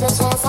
just